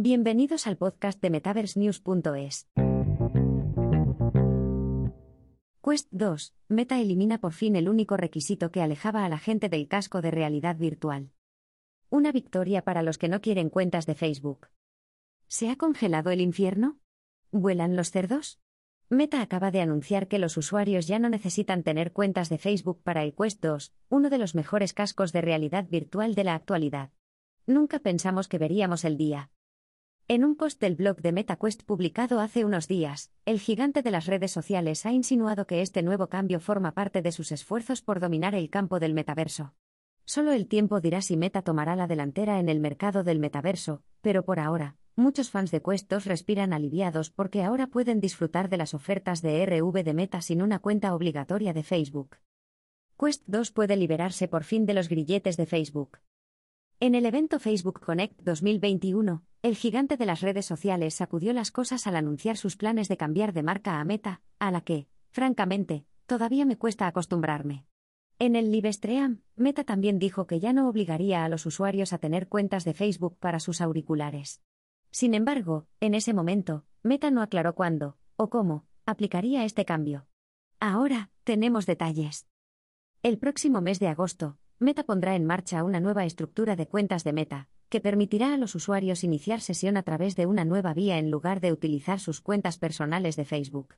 Bienvenidos al podcast de MetaverseNews.es. Quest 2, Meta elimina por fin el único requisito que alejaba a la gente del casco de realidad virtual. Una victoria para los que no quieren cuentas de Facebook. ¿Se ha congelado el infierno? ¿Vuelan los cerdos? Meta acaba de anunciar que los usuarios ya no necesitan tener cuentas de Facebook para el Quest 2, uno de los mejores cascos de realidad virtual de la actualidad. Nunca pensamos que veríamos el día. En un post del blog de MetaQuest publicado hace unos días, el gigante de las redes sociales ha insinuado que este nuevo cambio forma parte de sus esfuerzos por dominar el campo del metaverso. Solo el tiempo dirá si Meta tomará la delantera en el mercado del metaverso, pero por ahora, muchos fans de Quest 2 respiran aliviados porque ahora pueden disfrutar de las ofertas de RV de Meta sin una cuenta obligatoria de Facebook. Quest 2 puede liberarse por fin de los grilletes de Facebook. En el evento Facebook Connect 2021, el gigante de las redes sociales sacudió las cosas al anunciar sus planes de cambiar de marca a Meta, a la que, francamente, todavía me cuesta acostumbrarme. En el Livestream, Meta también dijo que ya no obligaría a los usuarios a tener cuentas de Facebook para sus auriculares. Sin embargo, en ese momento, Meta no aclaró cuándo, o cómo, aplicaría este cambio. Ahora, tenemos detalles. El próximo mes de agosto, Meta pondrá en marcha una nueva estructura de cuentas de Meta, que permitirá a los usuarios iniciar sesión a través de una nueva vía en lugar de utilizar sus cuentas personales de Facebook.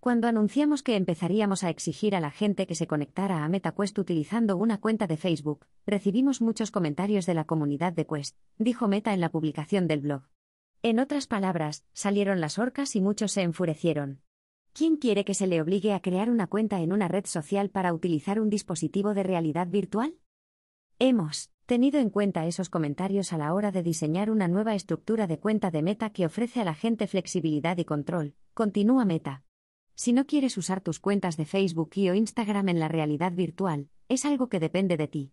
Cuando anunciamos que empezaríamos a exigir a la gente que se conectara a MetaQuest utilizando una cuenta de Facebook, recibimos muchos comentarios de la comunidad de Quest, dijo Meta en la publicación del blog. En otras palabras, salieron las orcas y muchos se enfurecieron. ¿Quién quiere que se le obligue a crear una cuenta en una red social para utilizar un dispositivo de realidad virtual? Hemos tenido en cuenta esos comentarios a la hora de diseñar una nueva estructura de cuenta de Meta que ofrece a la gente flexibilidad y control, continúa Meta. Si no quieres usar tus cuentas de Facebook y o Instagram en la realidad virtual, es algo que depende de ti.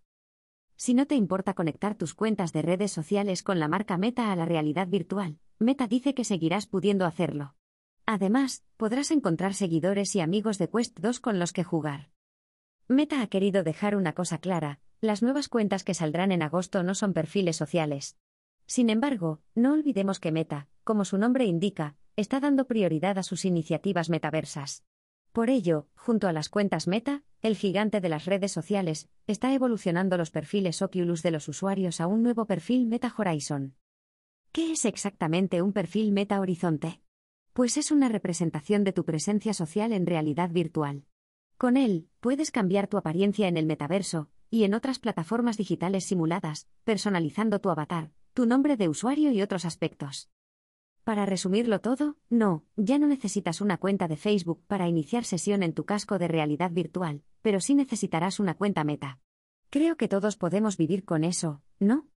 Si no te importa conectar tus cuentas de redes sociales con la marca Meta a la realidad virtual, Meta dice que seguirás pudiendo hacerlo. Además, podrás encontrar seguidores y amigos de Quest 2 con los que jugar. Meta ha querido dejar una cosa clara, las nuevas cuentas que saldrán en agosto no son perfiles sociales. Sin embargo, no olvidemos que Meta, como su nombre indica, está dando prioridad a sus iniciativas metaversas. Por ello, junto a las cuentas Meta, el gigante de las redes sociales, está evolucionando los perfiles Oculus de los usuarios a un nuevo perfil Meta Horizon. ¿Qué es exactamente un perfil Meta Horizonte? pues es una representación de tu presencia social en realidad virtual. Con él, puedes cambiar tu apariencia en el metaverso y en otras plataformas digitales simuladas, personalizando tu avatar, tu nombre de usuario y otros aspectos. Para resumirlo todo, no, ya no necesitas una cuenta de Facebook para iniciar sesión en tu casco de realidad virtual, pero sí necesitarás una cuenta meta. Creo que todos podemos vivir con eso, ¿no?